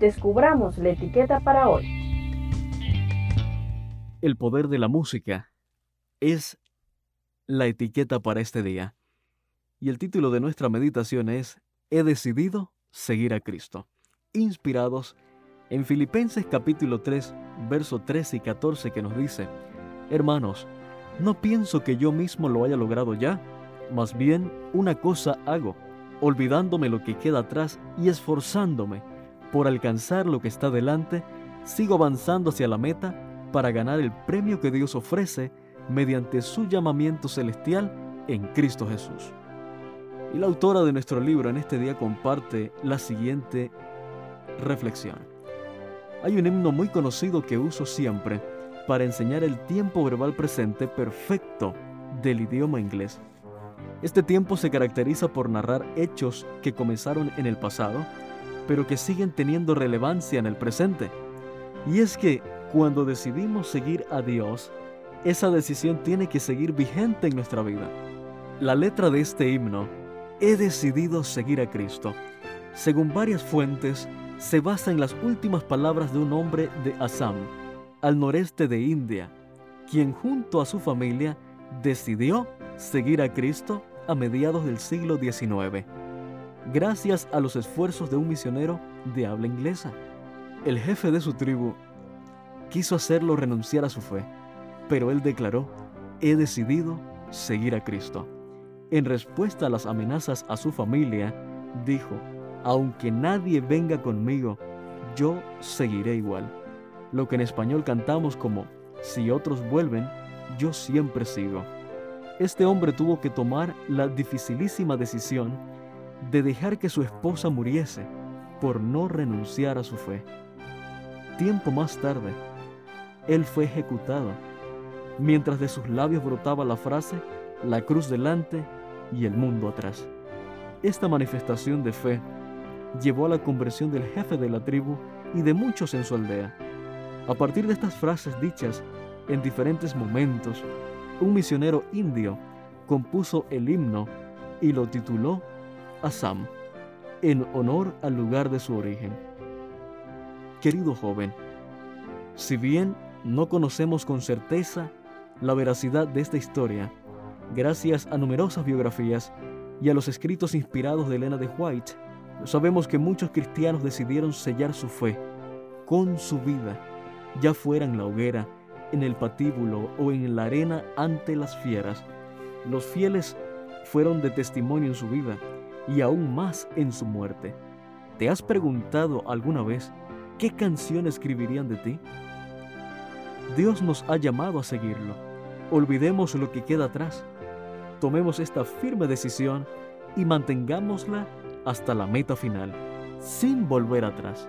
descubramos la etiqueta para hoy. El poder de la música es la etiqueta para este día. Y el título de nuestra meditación es He decidido seguir a Cristo, inspirados en Filipenses capítulo 3, verso 13 y 14 que nos dice, Hermanos, no pienso que yo mismo lo haya logrado ya, más bien una cosa hago, olvidándome lo que queda atrás y esforzándome por alcanzar lo que está delante, sigo avanzando hacia la meta para ganar el premio que Dios ofrece mediante su llamamiento celestial en Cristo Jesús. Y la autora de nuestro libro en este día comparte la siguiente reflexión. Hay un himno muy conocido que uso siempre para enseñar el tiempo verbal presente perfecto del idioma inglés. Este tiempo se caracteriza por narrar hechos que comenzaron en el pasado, pero que siguen teniendo relevancia en el presente. Y es que cuando decidimos seguir a Dios, esa decisión tiene que seguir vigente en nuestra vida. La letra de este himno, He decidido seguir a Cristo, según varias fuentes, se basa en las últimas palabras de un hombre de Assam, al noreste de India, quien junto a su familia decidió seguir a Cristo a mediados del siglo XIX, gracias a los esfuerzos de un misionero de habla inglesa. El jefe de su tribu quiso hacerlo renunciar a su fe, pero él declaró, he decidido seguir a Cristo. En respuesta a las amenazas a su familia, dijo, aunque nadie venga conmigo, yo seguiré igual. Lo que en español cantamos como, si otros vuelven, yo siempre sigo. Este hombre tuvo que tomar la dificilísima decisión de dejar que su esposa muriese por no renunciar a su fe. Tiempo más tarde, él fue ejecutado, mientras de sus labios brotaba la frase, la cruz delante y el mundo atrás. Esta manifestación de fe llevó a la conversión del jefe de la tribu y de muchos en su aldea. A partir de estas frases dichas en diferentes momentos, un misionero indio compuso el himno y lo tituló Assam, en honor al lugar de su origen. Querido joven, si bien no conocemos con certeza la veracidad de esta historia, gracias a numerosas biografías y a los escritos inspirados de Elena de White, Sabemos que muchos cristianos decidieron sellar su fe con su vida, ya fuera en la hoguera, en el patíbulo o en la arena ante las fieras. Los fieles fueron de testimonio en su vida y aún más en su muerte. ¿Te has preguntado alguna vez qué canción escribirían de ti? Dios nos ha llamado a seguirlo. Olvidemos lo que queda atrás. Tomemos esta firme decisión y mantengámosla hasta la meta final, sin volver atrás.